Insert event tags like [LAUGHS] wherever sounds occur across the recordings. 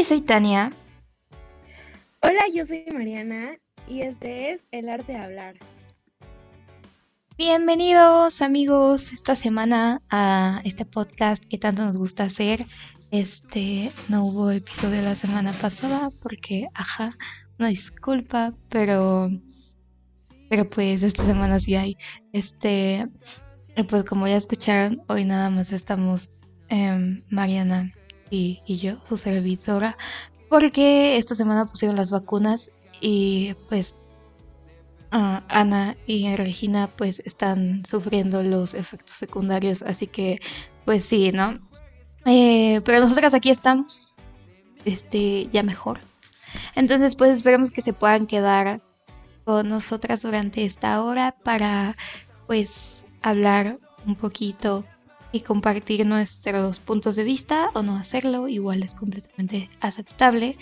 yo soy Tania. Hola, yo soy Mariana y este es El Arte de Hablar. Bienvenidos amigos esta semana a este podcast que tanto nos gusta hacer. Este no hubo episodio la semana pasada porque, ajá, una disculpa, pero pero pues esta semana sí hay. Este, pues como ya escucharon, hoy nada más estamos em, Mariana y, yo, su servidora, porque esta semana pusieron las vacunas y pues ah, Ana y Regina pues están sufriendo los efectos secundarios, así que pues sí, ¿no? Eh, pero nosotras aquí estamos, este, ya mejor. Entonces pues esperemos que se puedan quedar con nosotras durante esta hora para pues hablar un poquito y compartir nuestros puntos de vista o no hacerlo, igual es completamente aceptable.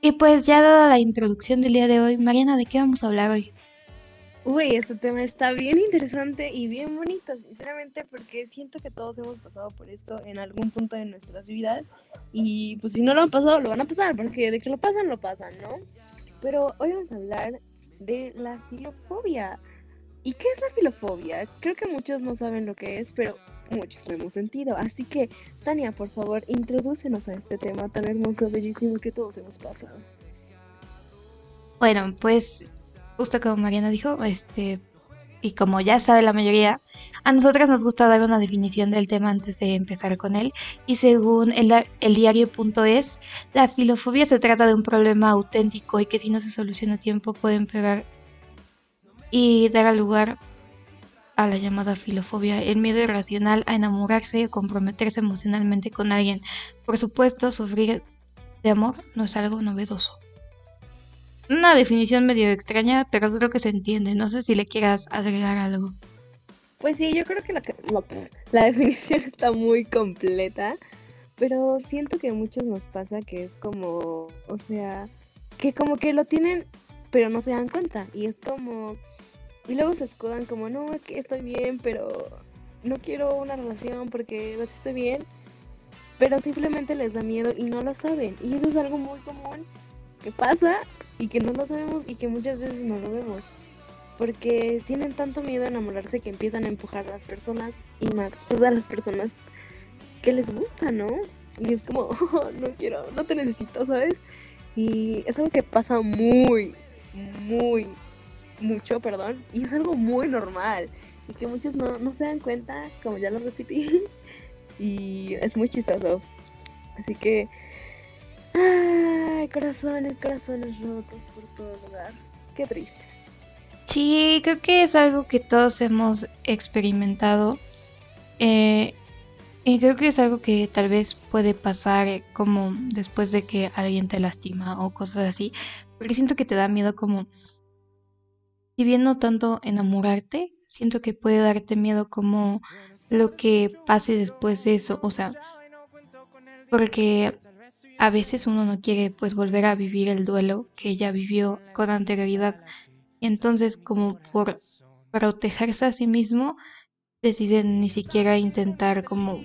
Y pues ya dada la introducción del día de hoy, Mariana, ¿de qué vamos a hablar hoy? Uy, este tema está bien interesante y bien bonito, sinceramente, porque siento que todos hemos pasado por esto en algún punto de nuestras vidas. Y pues si no lo han pasado, lo van a pasar, porque de que lo pasan, lo pasan, ¿no? Pero hoy vamos a hablar de la filofobia. ¿Y qué es la filofobia? Creo que muchos no saben lo que es, pero muchos lo hemos sentido. Así que, Tania, por favor, introdúcenos a este tema tan hermoso, bellísimo que todos hemos pasado. Bueno, pues justo como Mariana dijo, este, y como ya sabe la mayoría, a nosotras nos gusta dar una definición del tema antes de empezar con él. Y según el, el diario.es, la filofobia se trata de un problema auténtico y que si no se soluciona a tiempo puede empeorar y dar lugar a la llamada filofobia, el miedo irracional a enamorarse o comprometerse emocionalmente con alguien. Por supuesto, sufrir de amor no es algo novedoso. Una definición medio extraña, pero creo que se entiende. No sé si le quieras agregar algo. Pues sí, yo creo que la, la [LAUGHS] definición está muy completa, pero siento que a muchos nos pasa que es como, o sea, que como que lo tienen, pero no se dan cuenta. Y es como, y luego se escudan como, no, es que estoy bien, pero no quiero una relación porque pues estoy bien. Pero simplemente les da miedo y no lo saben. Y eso es algo muy común que pasa y que no lo sabemos y que muchas veces no lo vemos. Porque tienen tanto miedo a enamorarse que empiezan a empujar a las personas y más, pues a las personas que les gusta, ¿no? Y es como, [LAUGHS] oh, no quiero, no te necesito, ¿sabes? Y es algo que pasa muy, muy mucho, perdón, y es algo muy normal y que muchos no, no se dan cuenta, como ya lo repetí, [LAUGHS] y es muy chistoso. Así que, ay, corazones, corazones rotos por todo lugar. Qué triste. Sí, creo que es algo que todos hemos experimentado. Eh, y creo que es algo que tal vez puede pasar eh, como después de que alguien te lastima o cosas así. Porque siento que te da miedo como si bien no tanto enamorarte, siento que puede darte miedo como lo que pase después de eso, o sea, porque a veces uno no quiere pues volver a vivir el duelo que ya vivió con anterioridad. Y entonces como por protegerse a sí mismo, deciden ni siquiera intentar como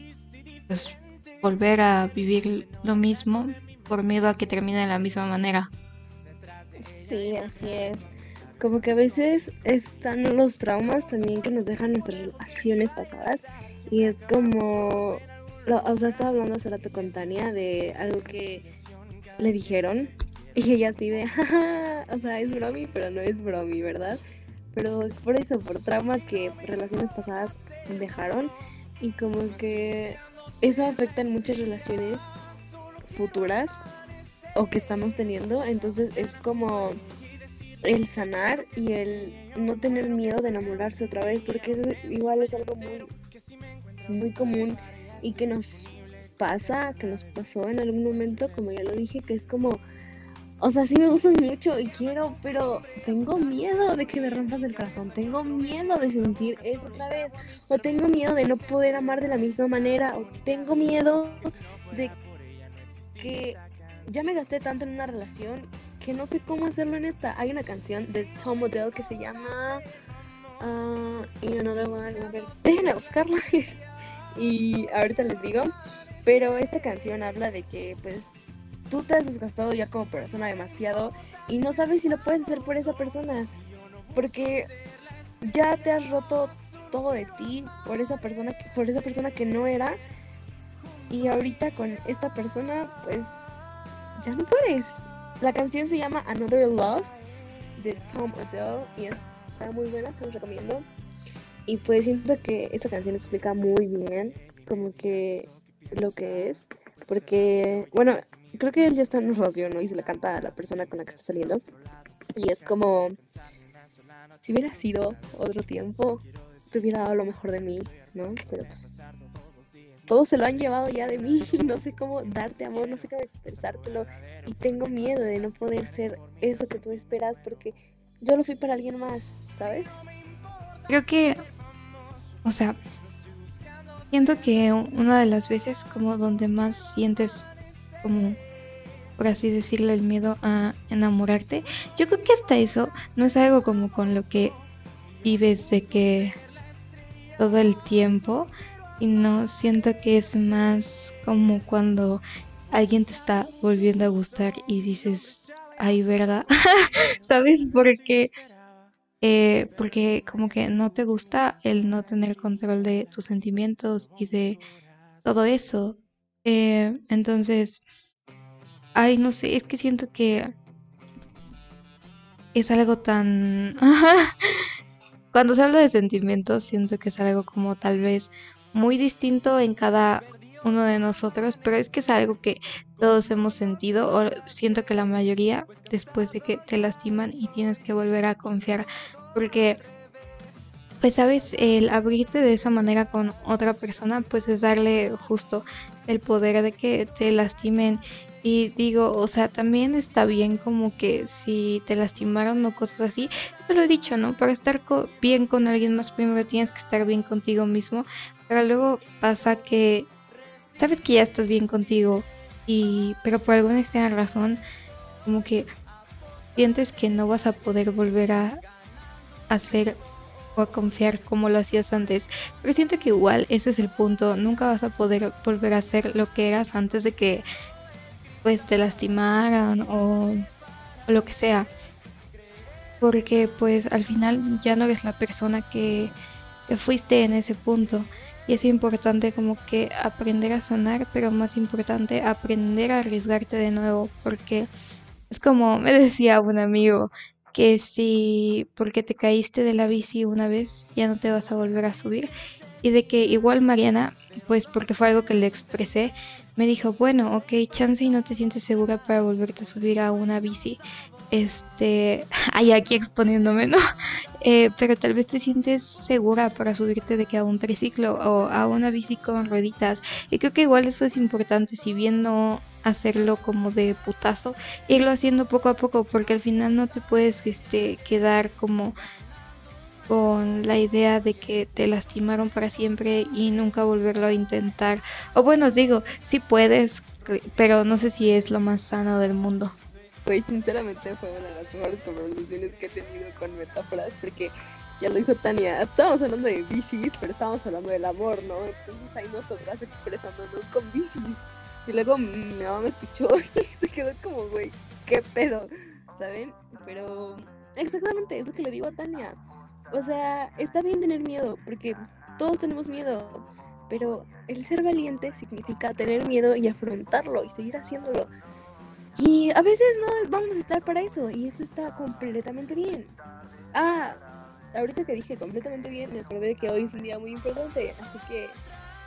pues volver a vivir lo mismo por miedo a que termine de la misma manera. Sí, así es como que a veces están los traumas también que nos dejan nuestras relaciones pasadas y es como, o sea, estaba hablando hace rato con Tania de algo que le dijeron y ella así de, [LAUGHS] o sea, es bromi, pero no es bromi, ¿verdad? Pero es por eso, por traumas que relaciones pasadas dejaron y como que eso afecta en muchas relaciones futuras o que estamos teniendo, entonces es como el sanar y el no tener miedo de enamorarse otra vez, porque igual es algo muy, muy común y que nos pasa, que nos pasó en algún momento, como ya lo dije, que es como, o sea, sí me gustas mucho y quiero, pero tengo miedo de que me rompas el corazón, tengo miedo de sentir eso otra vez, o tengo miedo de no poder amar de la misma manera, o tengo miedo de que ya me gasté tanto en una relación que no sé cómo hacerlo en esta. Hay una canción de Tom Odell que se llama uh, y Another One. A ver, déjenme buscarla [LAUGHS] y ahorita les digo. Pero esta canción habla de que pues tú te has desgastado ya como persona demasiado y no sabes si lo puedes hacer por esa persona. Porque ya te has roto todo de ti por esa persona, por esa persona que no era. Y ahorita con esta persona, pues ya no puedes. La canción se llama Another Love de Tom Odell y está muy buena, se los recomiendo. Y pues siento que esta canción explica muy bien como que lo que es. Porque, bueno, creo que él ya está en un relación, ¿no? Y se le canta a la persona con la que está saliendo. Y es como, si hubiera sido otro tiempo, te hubiera dado lo mejor de mí, ¿no? Pero pues, todos se lo han llevado ya de mí. [LAUGHS] No sé cómo darte amor, no sé cómo expresártelo. Y tengo miedo de no poder ser eso que tú esperas porque yo lo fui para alguien más, ¿sabes? Creo que, o sea, siento que una de las veces como donde más sientes como por así decirlo el miedo a enamorarte yo creo que hasta eso no es algo como con lo que vives de que todo el tiempo y no siento que es más como cuando alguien te está volviendo a gustar y dices ay verga [LAUGHS] sabes porque eh, porque como que no te gusta el no tener control de tus sentimientos y de todo eso. Eh, entonces, ay, no sé, es que siento que es algo tan... [LAUGHS] Cuando se habla de sentimientos, siento que es algo como tal vez muy distinto en cada uno de nosotros, pero es que es algo que todos hemos sentido, o siento que la mayoría, después de que te lastiman y tienes que volver a confiar, porque, pues sabes, el abrirte de esa manera con otra persona, pues es darle justo el poder de que te lastimen. Y digo, o sea, también está bien como que si te lastimaron o cosas así, te lo he dicho, ¿no? Para estar bien con alguien más primero tienes que estar bien contigo mismo, pero luego pasa que sabes que ya estás bien contigo y pero por alguna extraña razón como que sientes que no vas a poder volver a hacer o a confiar como lo hacías antes. Pero siento que igual ese es el punto, nunca vas a poder volver a hacer lo que eras antes de que pues te lastimaran o, o lo que sea. Porque pues al final ya no eres la persona que fuiste en ese punto. Y es importante como que aprender a sanar, pero más importante aprender a arriesgarte de nuevo, porque es como me decía un amigo, que si porque te caíste de la bici una vez ya no te vas a volver a subir. Y de que igual Mariana, pues porque fue algo que le expresé, me dijo, bueno, ok, chance y no te sientes segura para volverte a subir a una bici, este, [LAUGHS] ahí aquí exponiéndome, ¿no? Eh, pero tal vez te sientes segura para subirte de que a un triciclo o a una bici con rueditas. Y creo que igual eso es importante, si bien no hacerlo como de putazo, irlo haciendo poco a poco, porque al final no te puedes este, quedar como con la idea de que te lastimaron para siempre y nunca volverlo a intentar. O bueno, digo, sí puedes, pero no sé si es lo más sano del mundo. Pues sinceramente fue una de las mejores conversaciones que he tenido con metáforas porque ya lo dijo Tania, estábamos hablando de bicis, pero estábamos hablando del amor, ¿no? Entonces ahí nosotras expresándonos con bicis. Y luego mi mamá me escuchó [LAUGHS] y se quedó como, güey, qué pedo, ¿saben? Pero exactamente es lo que le digo a Tania. O sea, está bien tener miedo, porque pues, todos tenemos miedo, pero el ser valiente significa tener miedo y afrontarlo y seguir haciéndolo. Y a veces no vamos a estar para eso y eso está completamente bien. Ah, ahorita que dije completamente bien, me acordé que hoy es un día muy importante, así que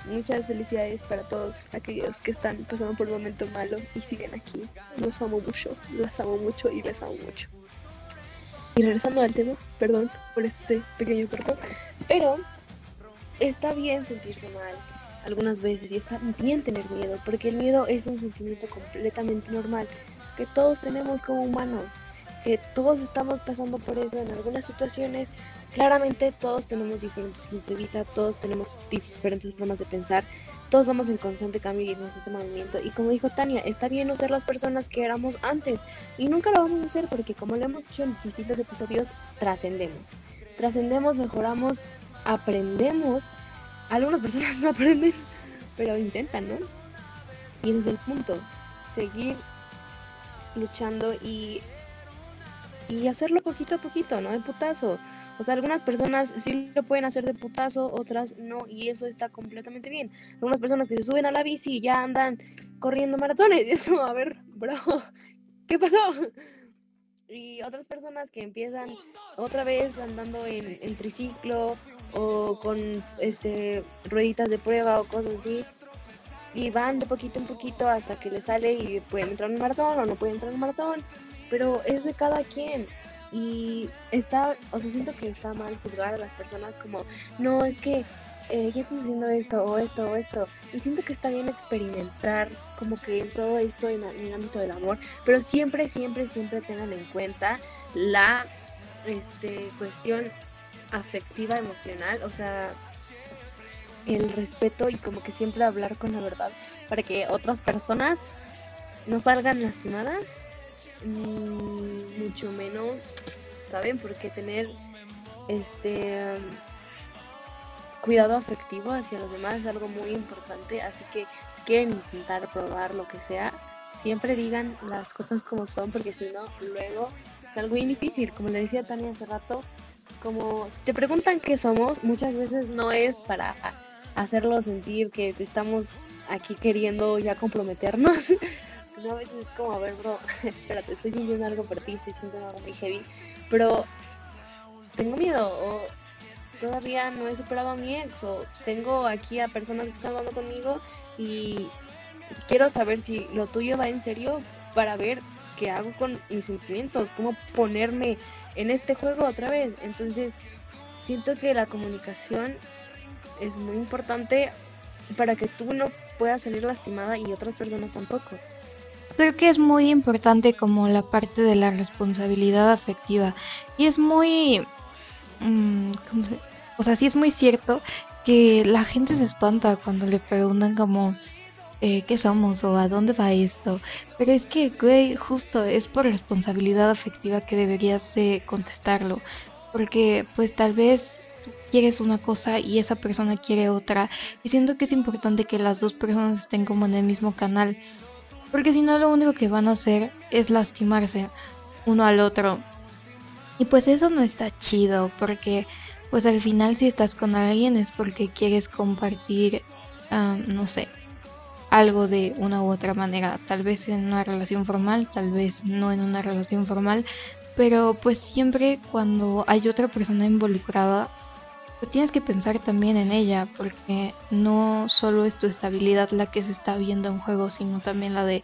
muchas felicidades para todos aquellos que están pasando por un momento malo y siguen aquí. Los amo mucho, las amo mucho y les amo mucho. Y regresando al tema, perdón por este pequeño corto, pero está bien sentirse mal, algunas veces y está bien tener miedo, porque el miedo es un sentimiento completamente normal que todos tenemos como humanos, que todos estamos pasando por eso en algunas situaciones. Claramente todos tenemos diferentes puntos de vista, todos tenemos diferentes formas de pensar, todos vamos en constante cambio y en constante movimiento. Y como dijo Tania, está bien no ser las personas que éramos antes y nunca lo vamos a hacer porque como lo hemos dicho en distintos episodios, trascendemos. Trascendemos, mejoramos, aprendemos algunas personas [LAUGHS] no aprenden, pero intentan, ¿no? Y ese es el punto, seguir luchando y, y hacerlo poquito a poquito, ¿no? De putazo. O sea, algunas personas sí lo pueden hacer de putazo, otras no, y eso está completamente bien. Algunas personas que se suben a la bici y ya andan corriendo maratones, y [LAUGHS] es a ver, bro, ¿qué pasó? Y otras personas que empiezan otra vez andando en triciclo o con este rueditas de prueba o cosas así. Y van de poquito en poquito hasta que les sale y pueden entrar en maratón o no pueden entrar en maratón. Pero es de cada quien. Y está, o sea, siento que está mal juzgar a las personas como, no, es que eh, ya estás haciendo esto o esto o esto. Y siento que está bien experimentar como que en todo esto en, el ámbito del amor, pero siempre, siempre, siempre tengan en cuenta la este, cuestión afectiva, emocional, o sea, el respeto y como que siempre hablar con la verdad para que otras personas no salgan lastimadas, mucho menos, ¿saben? Porque tener este cuidado afectivo hacia los demás es algo muy importante, así que si quieren intentar probar lo que sea, siempre digan las cosas como son, porque si no, luego es algo muy difícil. Como le decía Tania hace rato, como si te preguntan qué somos, muchas veces no es para hacerlo sentir que te estamos aquí queriendo ya comprometernos. [LAUGHS] no, a veces es como, a ver, bro, [LAUGHS] espérate, estoy sintiendo algo por ti, estoy sintiendo algo muy heavy, pero tengo miedo o todavía no he superado a mi ex o tengo aquí a personas que están hablando conmigo y quiero saber si lo tuyo va en serio para ver qué hago con mis sentimientos, cómo ponerme en este juego otra vez. Entonces, siento que la comunicación es muy importante para que tú no puedas salir lastimada y otras personas tampoco. Creo que es muy importante como la parte de la responsabilidad afectiva y es muy... Mm, o sea, sí es muy cierto que la gente se espanta cuando le preguntan como eh, qué somos o a dónde va esto. Pero es que, güey, justo es por responsabilidad afectiva que deberías de contestarlo. Porque pues tal vez quieres una cosa y esa persona quiere otra. Y siento que es importante que las dos personas estén como en el mismo canal. Porque si no, lo único que van a hacer es lastimarse uno al otro. Y pues eso no está chido, porque pues al final si estás con alguien es porque quieres compartir, ah, no sé, algo de una u otra manera, tal vez en una relación formal, tal vez no en una relación formal, pero pues siempre cuando hay otra persona involucrada, pues tienes que pensar también en ella, porque no solo es tu estabilidad la que se está viendo en juego, sino también la de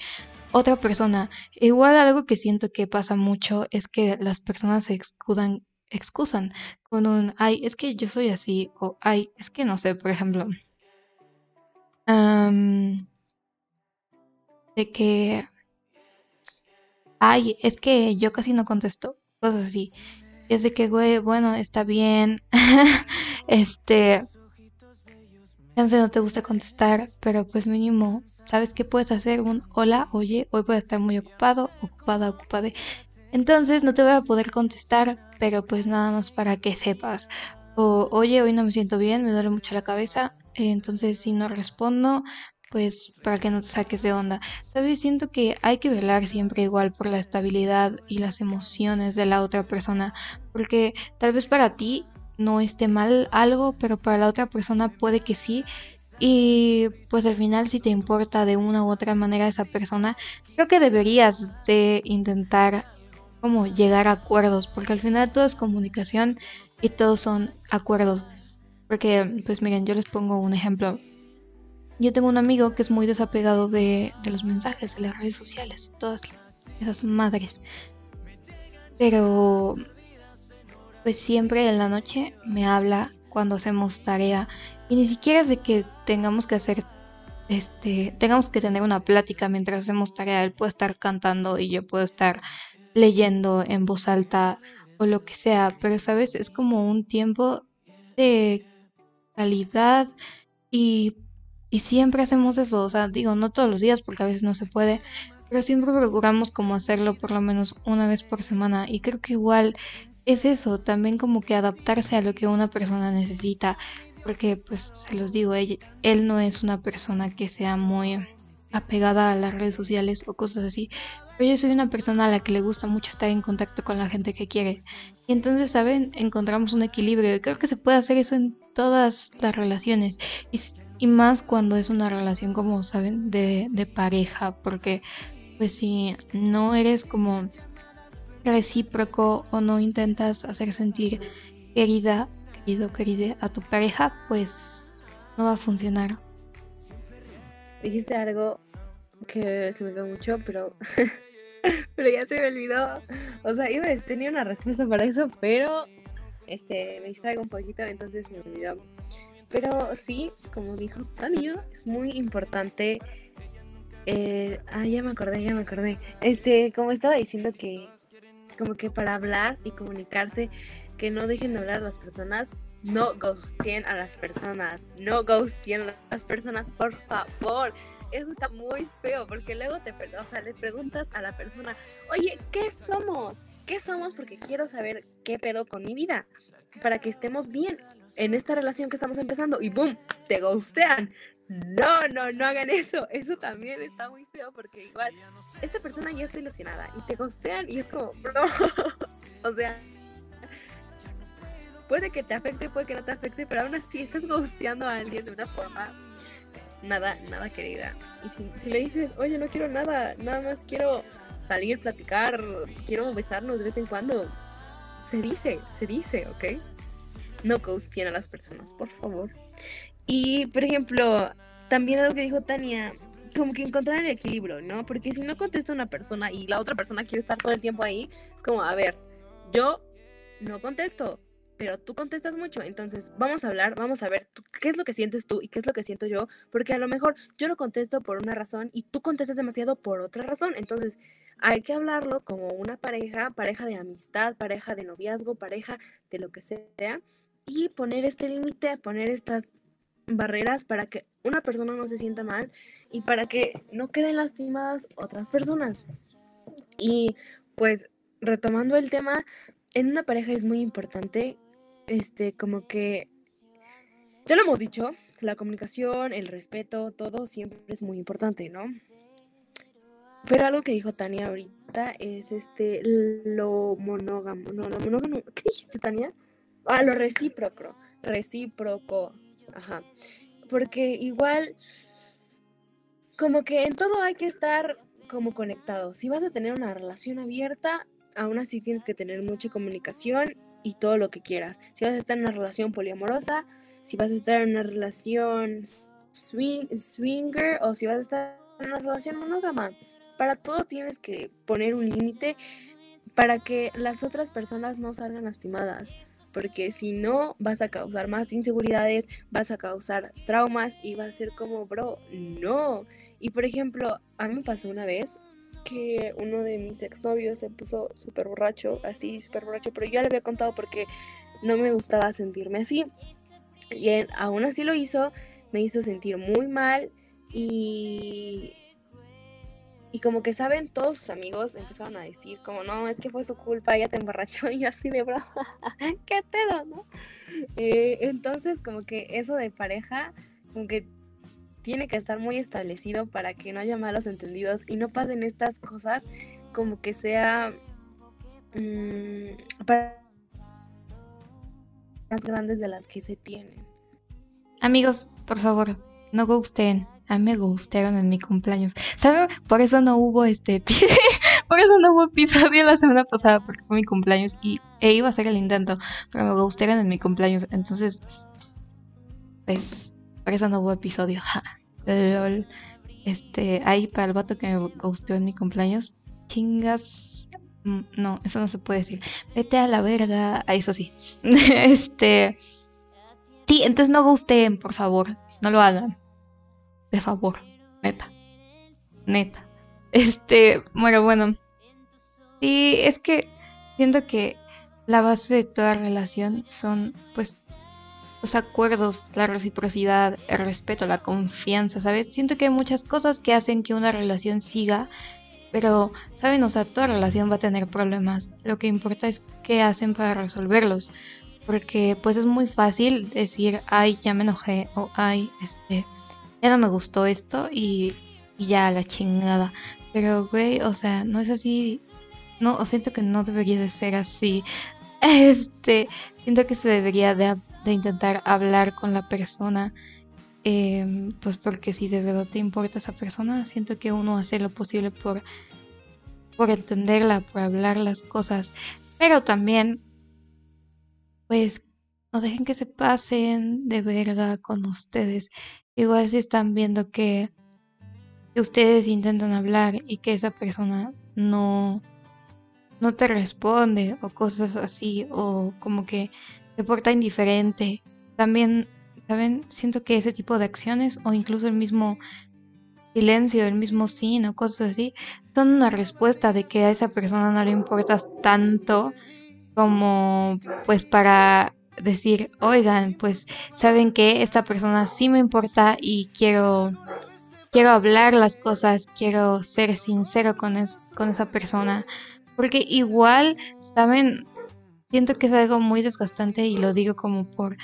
otra persona. Igual algo que siento que pasa mucho es que las personas se excusan, excusan con un, ay, es que yo soy así, o ay, es que no sé, por ejemplo de que, ay, es que yo casi no contesto, cosas así. es de que, güey, bueno, está bien, [LAUGHS] este, chance no te gusta contestar, pero pues mínimo, ¿sabes qué puedes hacer? Un hola, oye, hoy voy a estar muy ocupado, ocupada, ocupada. Entonces no te voy a poder contestar, pero pues nada más para que sepas. O, oye, hoy no me siento bien, me duele mucho la cabeza, entonces si no respondo, pues para que no te saques de onda. Sabes, siento que hay que velar siempre igual por la estabilidad y las emociones de la otra persona, porque tal vez para ti no esté mal algo, pero para la otra persona puede que sí. Y pues al final si te importa de una u otra manera esa persona, creo que deberías de intentar como llegar a acuerdos, porque al final todo es comunicación y todos son acuerdos. Porque pues miren, yo les pongo un ejemplo yo tengo un amigo que es muy desapegado de, los mensajes, de las redes sociales, todas esas madres. Pero pues siempre en la noche me habla cuando hacemos tarea. Y ni siquiera es de que tengamos que hacer este tengamos que tener una plática mientras hacemos tarea. Él puede estar cantando y yo puedo estar leyendo en voz alta o lo que sea. Pero sabes es como un tiempo de calidad y y siempre hacemos eso, o sea, digo, no todos los días porque a veces no se puede, pero siempre procuramos como hacerlo por lo menos una vez por semana. Y creo que igual es eso, también como que adaptarse a lo que una persona necesita. Porque pues se los digo, él, no es una persona que sea muy apegada a las redes sociales o cosas así. pero yo soy una persona a la que le gusta mucho estar en contacto con la gente que quiere. Y entonces, ¿saben? Encontramos un equilibrio. Y creo que se puede hacer eso en todas las relaciones. Y, y más cuando es una relación como, ¿saben? De, de pareja. Porque, pues si no eres como recíproco o no intentas hacer sentir querida, querido, querida a tu pareja, pues no va a funcionar. Dijiste algo que se me quedó mucho, pero [LAUGHS] pero ya se me olvidó. O sea, iba tenía una respuesta para eso, pero este me distraigo un poquito, entonces me olvidó. Pero sí, como dijo Tania, es muy importante. Eh, ah, ya me acordé, ya me acordé. Este, como estaba diciendo que como que para hablar y comunicarse, que no dejen de hablar a las personas, no ghosten a las personas, no ghosten a las personas, por favor. Eso está muy feo porque luego te, o sea, le preguntas a la persona, oye, ¿qué somos? ¿Qué somos? Porque quiero saber qué pedo con mi vida para que estemos bien en esta relación que estamos empezando y boom, te ghostean. No, no, no hagan eso. [LAUGHS] Eso también está muy feo porque igual esta persona ya está ilusionada y te gostean y es como, bro. [LAUGHS] o sea, puede que te afecte, puede que no te afecte, pero aún así estás gosteando a alguien de una forma nada, nada querida. Y si, le dices, oye, no quiero nada, nada más quiero salir, platicar, quiero besarnos de vez en cuando, se dice, se dice, ¿ok? No ghosten a las personas, por favor. Y, por ejemplo, también algo que dijo Tania, como que encontrar el equilibrio, ¿no? Porque si no contesta una persona y la otra persona quiere estar todo el tiempo ahí, es como, a ver, yo no contesto, pero tú contestas mucho, entonces vamos a hablar, vamos a ver qué es lo que sientes tú y qué es lo que siento yo, porque a lo mejor yo no contesto por una razón y tú contestas demasiado por otra razón, entonces hay que hablarlo como una pareja, pareja de amistad, pareja de noviazgo, pareja de lo que sea, y poner este límite, poner estas barreras para que una persona no se sienta mal y para que no queden lastimadas otras personas. Y pues retomando el tema, en una pareja es muy importante, este, como que, ya lo hemos dicho, la comunicación, el respeto, todo siempre es muy importante, ¿no? Pero algo que dijo Tania ahorita es este, lo monógamo, no, lo monógamo, ¿qué dijiste Tania? Ah, lo recíproco, recíproco, Ajá. Porque igual, como que en todo hay que estar como conectados. Si vas a tener una relación abierta, aún así tienes que tener mucha comunicación y todo lo que quieras. Si vas a estar en una relación poliamorosa, si vas a estar en una relación swing, swinger o si vas a estar en una relación monógama. Para todo tienes que poner un límite para que las otras personas no salgan lastimadas porque si no vas a causar más inseguridades, vas a causar traumas y va a ser como, bro, no. Y por ejemplo, a mí me pasó una vez que uno de mis exnovios se puso súper borracho, así, súper borracho, pero yo ya le había contado porque no me gustaba sentirme así. Y él aún así lo hizo, me hizo sentir muy mal y y como que saben, todos sus amigos empezaron a decir, como, no, es que fue su culpa, ella te emborrachó [LAUGHS] y así de broma, [LAUGHS] ¿qué pedo, no? Eh, entonces, como que eso de pareja, como que tiene que estar muy establecido para que no haya malos entendidos y no pasen estas cosas como que sea mm, más grandes de las que se tienen. Amigos, por favor, no gusten a mí me gustaron en mi cumpleaños. ¿Saben? Por eso no hubo este. [LAUGHS] por eso no hubo episodio la semana pasada, porque fue mi cumpleaños y e iba a hacer el intento, pero me gustaron en mi cumpleaños. Entonces, pues, por eso no hubo episodio. Este, ahí para el vato que me gustó en mi cumpleaños, chingas. Mm, no, eso no se puede decir. Vete a la verga. Ah, eso sí. [LAUGHS] este. Sí, entonces no gusten, por favor. No lo hagan de favor, neta, neta. Este, bueno, bueno. Sí, es que siento que la base de toda relación son, pues, los acuerdos, la reciprocidad, el respeto, la confianza, ¿sabes? Siento que hay muchas cosas que hacen que una relación siga, pero, ¿saben? O sea, toda relación va a tener problemas. Lo que importa es qué hacen para resolverlos. Porque, pues, es muy fácil decir, ay, ya me enojé, o ay, este, ya no me gustó esto y, ya la chingada. Pero, güey, o sea, no es así. No, siento que no debería de ser así. [LAUGHS] Este, siento que se debería de, intentar hablar con la persona. Em, pues porque si de verdad te importa esa persona, siento que uno hace lo posible por, por entenderla, por hablar las cosas. Pero también, pues, no dejen que se pasen de verga con ustedes. Igual si están viendo que ustedes intentan hablar y que esa persona no, no te responde o cosas así o como que se porta indiferente. También, ¿saben? Siento que ese tipo de acciones o incluso el mismo silencio, el mismo sí o cosas así, son una respuesta de que a esa persona no le importas tanto como pues para decir, oigan, pues saben que esta persona sí me importa y quiero quiero hablar las cosas, quiero ser sincero con, con esa persona. Porque igual, ¿saben? Siento que es algo muy desgastante y lo digo como por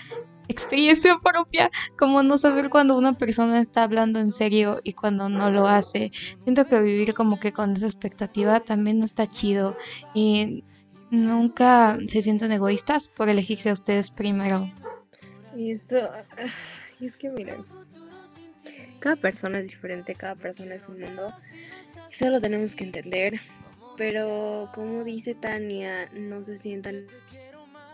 experiencia [LAUGHS] propia, como no saber cuando una persona está hablando en serio y cuando no lo hace. Siento que vivir como que con esa expectativa también no está chido y nunca se sienten egoístas por elegirse a ustedes primero. Y esto, y es que miren, cada persona es diferente, cada persona es un mundo. Eso lo tenemos que entender. Pero como dice Tania, no se sientan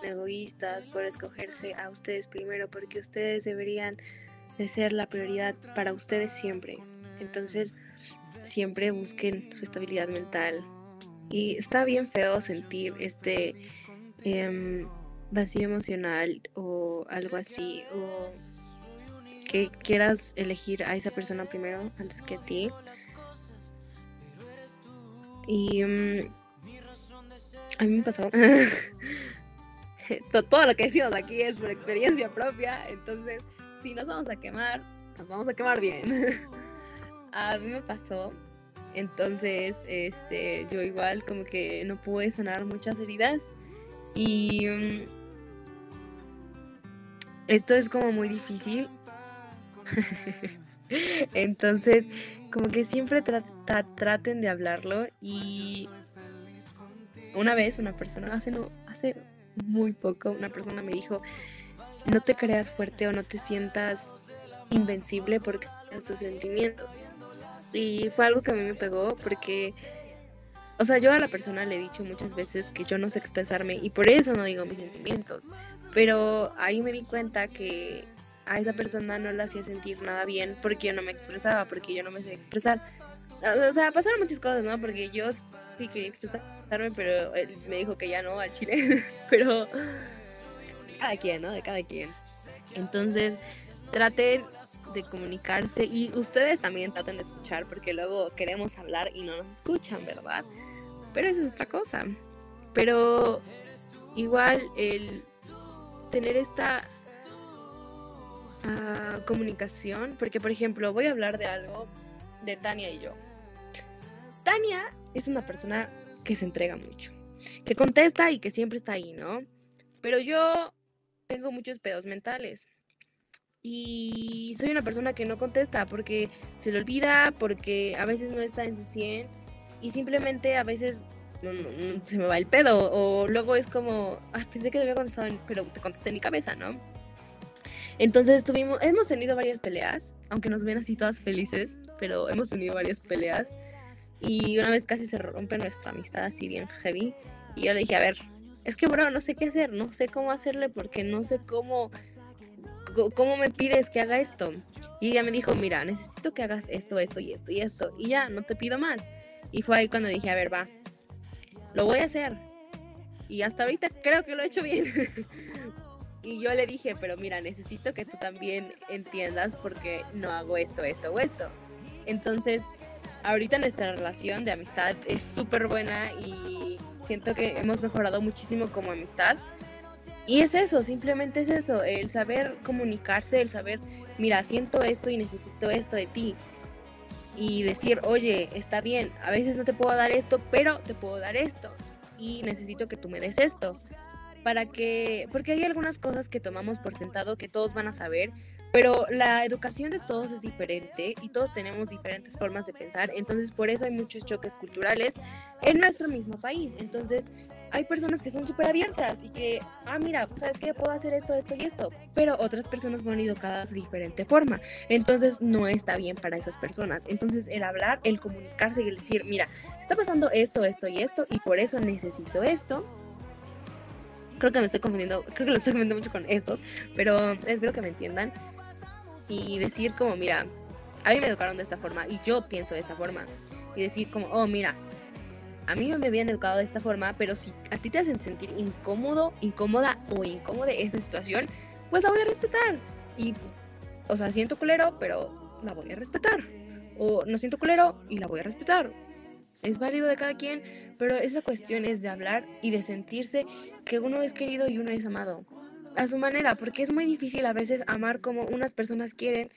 egoístas por escogerse a ustedes primero, porque ustedes deberían de ser la prioridad para ustedes siempre. Entonces, siempre busquen su estabilidad mental. Y está bien feo sentir este em, vacío emocional o algo así, o que quieras elegir a esa persona primero antes que a ti. Y mm, a mí me pasó. [LAUGHS] Todo lo que decimos aquí es por experiencia propia. Entonces, si nos vamos a quemar, nos vamos a quemar bien. [LAUGHS] a mí me pasó. Entonces, este, yo igual como que no pude sanar muchas heridas. Y mm, esto es como muy difícil [LAUGHS] Entonces, como que siempre traten de hablarlo y una vez una persona, hace, no, hace muy poco, una persona me dijo, no te creas fuerte o no te sientas invencible porque tus sentimientos. Y fue algo que a mí me pegó porque, o sea, yo a la persona le he dicho muchas veces que yo no sé expresarme y por eso no digo mis sentimientos. Pero ahí me di cuenta que a esa persona no la hacía sentir nada bien porque yo no me expresaba, porque yo no me sé expresar. O sea, pasaron muchas cosas, ¿no? Porque yo sí quería expresarme, pero él me dijo que ya no al chile. [LAUGHS] pero cada quien, ¿no? De cada quien. Entonces, traten de comunicarse y ustedes también traten de escuchar porque luego queremos hablar y no nos escuchan, ¿verdad? Pero esa es otra cosa. Pero igual el tener esta comunicación, porque por ejemplo voy a hablar de algo de Tania y yo. Tania es una persona que se entrega mucho, que contesta y que siempre está ahí, ¿no? Pero yo tengo muchos pedos mentales. Y soy una persona que no contesta porque se le olvida, porque a veces no está en su 100 y simplemente a veces se me va el pedo. O luego es como, ah, pensé que debía contestar, pero te contesté en mi cabeza, ¿no? Entonces tuvimos, hemos tenido varias peleas, aunque nos ven así todas felices, pero hemos tenido varias peleas. Y una vez casi se rompe nuestra amistad así bien heavy. Y yo le dije, a ver, es que bro, no sé qué hacer, no sé cómo hacerle porque no sé cómo, cómo me pides que haga esto. Y ella me dijo, mira, necesito que hagas esto, esto y esto y esto. Y ya, no te pido más. Y fue ahí cuando dije, a ver, va, lo voy a hacer. Y hasta ahorita creo que lo he hecho bien. [LAUGHS] Y yo le dije, pero mira, necesito que tú también entiendas por qué no hago esto, esto o esto. Entonces, ahorita nuestra relación de amistad es súper buena y siento que hemos mejorado muchísimo como amistad. Y es eso, simplemente es eso, el saber comunicarse, el saber, mira, siento esto y necesito esto de ti. Y decir, oye, está bien, a veces no te puedo dar esto, pero te puedo dar esto. Y necesito que tú me des esto para que, porque hay algunas cosas que tomamos por sentado que todos van a saber, pero la educación de todos es diferente y todos tenemos diferentes formas de pensar, entonces por eso hay muchos choques culturales en nuestro mismo país. Entonces, hay personas que son súper abiertas y que, ah, mira, ¿sabes qué? Puedo hacer esto, esto y esto. Pero otras personas fueron educadas de diferente forma. Entonces no está bien para esas personas. Entonces el hablar, el comunicarse y el decir, mira, está pasando esto, esto y esto y por eso necesito esto. Creo que me estoy confundiendo, creo que lo estoy confundiendo mucho con estos, pero espero que me entiendan. Y decir como, mira, a mí me educaron de esta forma y yo pienso de esta forma. Y decir como, oh, mira, a mí me habían educado de esta forma, pero si a ti te hacen sentir incómodo, incómoda o incómoda esa situación, pues la voy a respetar. Y, o sea, siento culero, pero la voy a respetar. O no siento culero y la voy a respetar. Es válido de cada quien, pero esa cuestión es de hablar y de sentirse que uno es querido y uno es amado. A su manera, porque es muy difícil a veces amar como unas personas quieren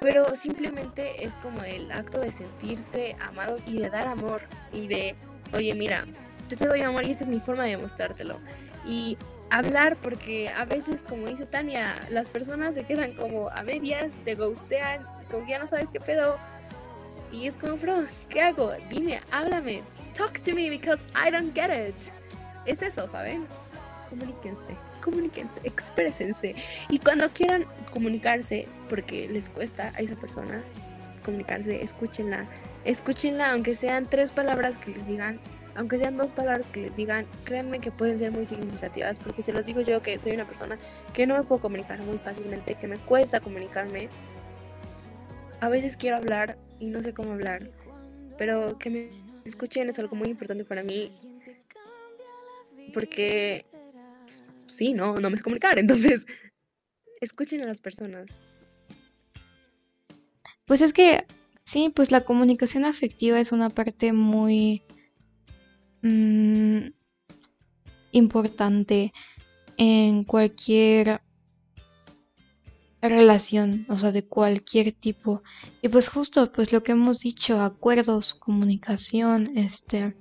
pero simplemente es como el acto de sentirse amado y de dar amor y de, oye, mira, yo te doy amor y esa es mi forma de mostrártelo. Y hablar porque a veces, como dice Tania, las personas se quedan como a medias, te ghostean, como que ya no sabes qué pedo. Y es como, bro, ¿qué hago? Dime, háblame, talk to me because I don't get it. Es eso, ¿saben? Comuníquense comuníquense, exprésense. Y cuando quieran comunicarse, porque les cuesta a esa persona comunicarse, escúchenla. Escúchenla, aunque sean tres palabras que les digan, aunque sean dos palabras que les digan, créanme que pueden ser muy significativas, porque se los digo yo que soy una persona que no me puedo comunicar muy fácilmente, que me cuesta comunicarme. A veces quiero hablar y no sé cómo hablar, pero que me escuchen es algo muy importante para mí, porque sí, no, no me comunicar. [LAUGHS] Entonces, escuchen a las personas. Pues es que, sí, pues la comunicación afectiva es una parte muy mm, importante en cualquier relación, o sea, de cualquier tipo. Y pues justo, pues lo que hemos dicho, acuerdos, comunicación, este,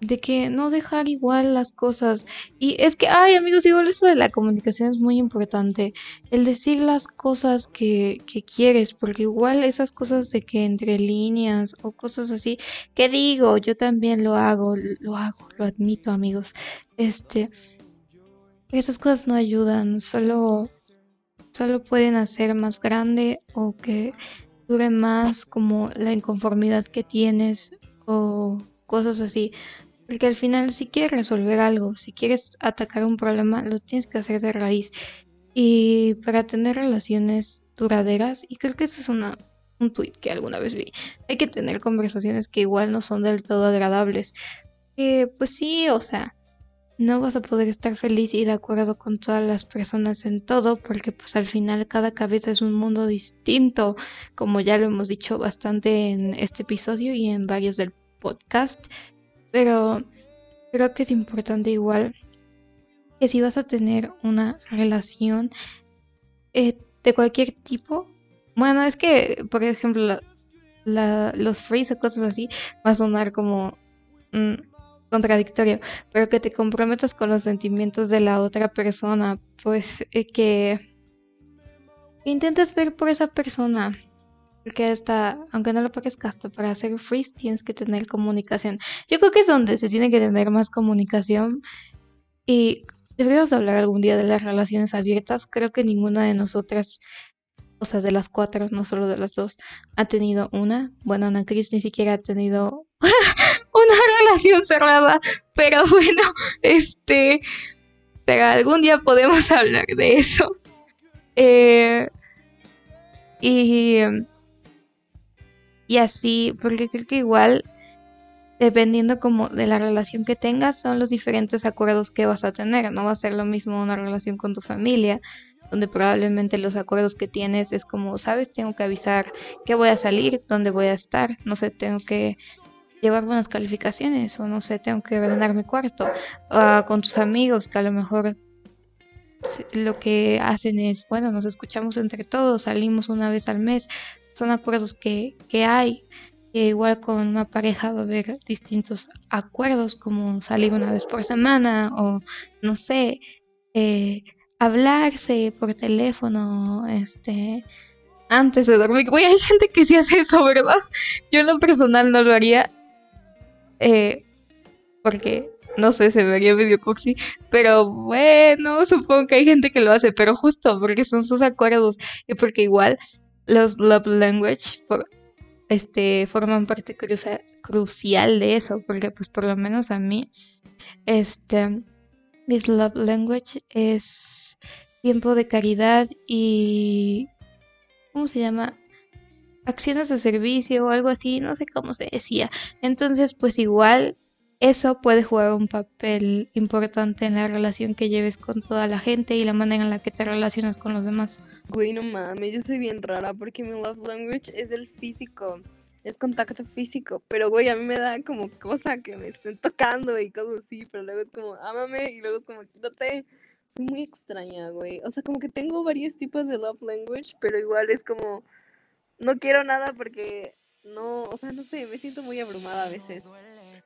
de que no dejar igual las cosas. Y es que, ay amigos, igual eso de la comunicación es muy importante. El decir las cosas que, que quieres, porque igual esas cosas de que entre líneas o cosas así, que digo, yo también lo hago, lo hago, lo admito amigos. Este, esas cosas no ayudan, solo, solo pueden hacer más grande o que dure más como la inconformidad que tienes o cosas así. Porque al final, si quieres resolver algo, si quieres atacar un problema, lo tienes que hacer de raíz. Y para tener relaciones duraderas, y creo que eso es una, un tweet que alguna vez vi, hay que tener conversaciones que igual no son del todo agradables. Pues sí, o sea, no vas a poder estar feliz y de acuerdo con todas las personas en todo, porque pues al final cada cabeza es un mundo distinto, como ya lo hemos dicho bastante en este episodio y en varios del podcast. Pero creo que es importante igual que si vas a tener una relación eh, de cualquier tipo, bueno, es que, por ejemplo, los frees o cosas así va a sonar como mm, contradictorio, pero que te comprometas con los sentimientos de la otra persona, pues eh, que intentes ver por esa persona porque hasta, aunque no lo parezca, hasta para hacer freeze tienes que tener comunicación. Yo creo que es donde se tiene que tener más comunicación. Y deberíamos hablar algún día de las relaciones abiertas. Creo que ninguna de nosotras, o sea, de las cuatro, no solo de las dos, ha tenido una. Bueno, Ana Cris ni siquiera ha tenido [LAUGHS] una relación cerrada. Pero [LAUGHS] bueno, este. Pero algún día podemos [LAUGHS] hablar de eso. Eh, y y así, porque creo que igual, dependiendo como de la relación que tengas, son los diferentes acuerdos que vas a tener. No va a ser lo mismo una relación con tu familia, donde probablemente los acuerdos que tienes es como, sabes, tengo que avisar que voy a salir, dónde voy a estar, no sé, tengo que llevar buenas calificaciones o no sé, tengo que ordenar mi cuarto, uh, con tus amigos que a lo mejor lo que hacen es, bueno, nos escuchamos entre todos, salimos una vez al mes, son acuerdos que, hay. Que igual con una pareja va a haber distintos acuerdos como salir una vez por semana o no sé, eh, hablarse por teléfono, este, antes de dormir. Güey, hay gente que sí hace eso, ¿verdad? Yo en lo personal no lo haría. Eh, porque, no sé, se vería medio cursi. Pero bueno, supongo que hay gente que lo hace. Pero justo porque son sus acuerdos. Y porque igual los love language este, forman parte crucial de eso. Porque pues por lo menos a mí, este, mis love language es tiempo de caridad y ¿cómo se llama? Acciones de servicio o algo así, no sé cómo se decía. Entonces, pues igual eso puede jugar un papel importante en la relación que lleves con toda la gente y la manera en la que te relacionas con los demás. Güey, no mames, yo soy bien rara porque mi love language es el físico, es contacto físico, pero güey, a mí me da como cosa que me estén tocando y cosas así, pero luego es como, ámame y luego es como, quítate soy muy extraña, güey. O sea, como que tengo varios tipos de love language, pero igual es como, no quiero nada porque no, o sea, no sé, me siento muy abrumada a veces.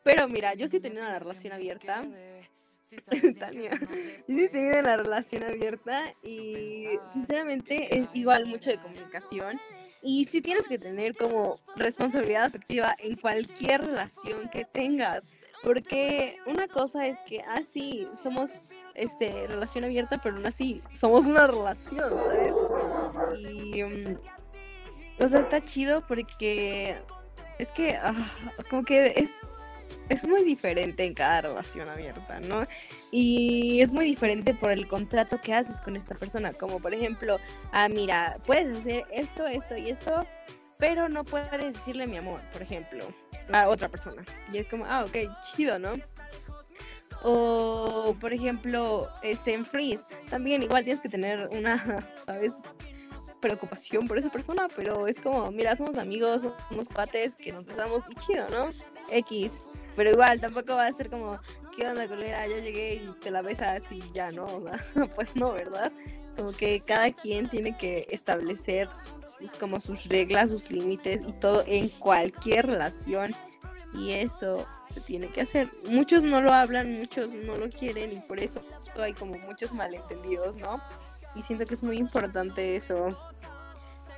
Pero mira, yo sí he tenido una relación abierta. Tania, yo sí he tenido una relación abierta y sinceramente es igual mucho de comunicación. Y sí tienes que tener como responsabilidad afectiva en cualquier relación que tengas. Porque una cosa es que, ah, sí, somos este, relación abierta, pero aún así somos una relación, ¿sabes? Y. Um, o sea, está chido porque. Es que, ah, como que es. Es muy diferente en cada relación abierta, ¿no? Y es muy diferente por el contrato que haces con esta persona. Como por ejemplo, ah, mira, puedes hacer esto, esto y esto, pero no puedes decirle mi amor, por ejemplo a otra persona. Y es como, ah, ok, chido, ¿no? O, por ejemplo, este, en Freeze, también igual tienes que tener una, [LAUGHS] ¿sabes? Preocupación por esa persona, pero es como, mira, somos amigos, somos cuates que nos besamos y chido, ¿no? X. Pero igual, tampoco va a ser como, ¿qué onda, colera? Ya llegué y te la besas y ya, ¿no? [LAUGHS] pues no, ¿verdad? Como que cada quien tiene que establecer como sus reglas, sus límites y todo en cualquier relación. Y eso se tiene que hacer. Muchos no lo hablan, muchos no lo quieren y por eso hay como muchos malentendidos, ¿no? Y siento que es muy importante eso.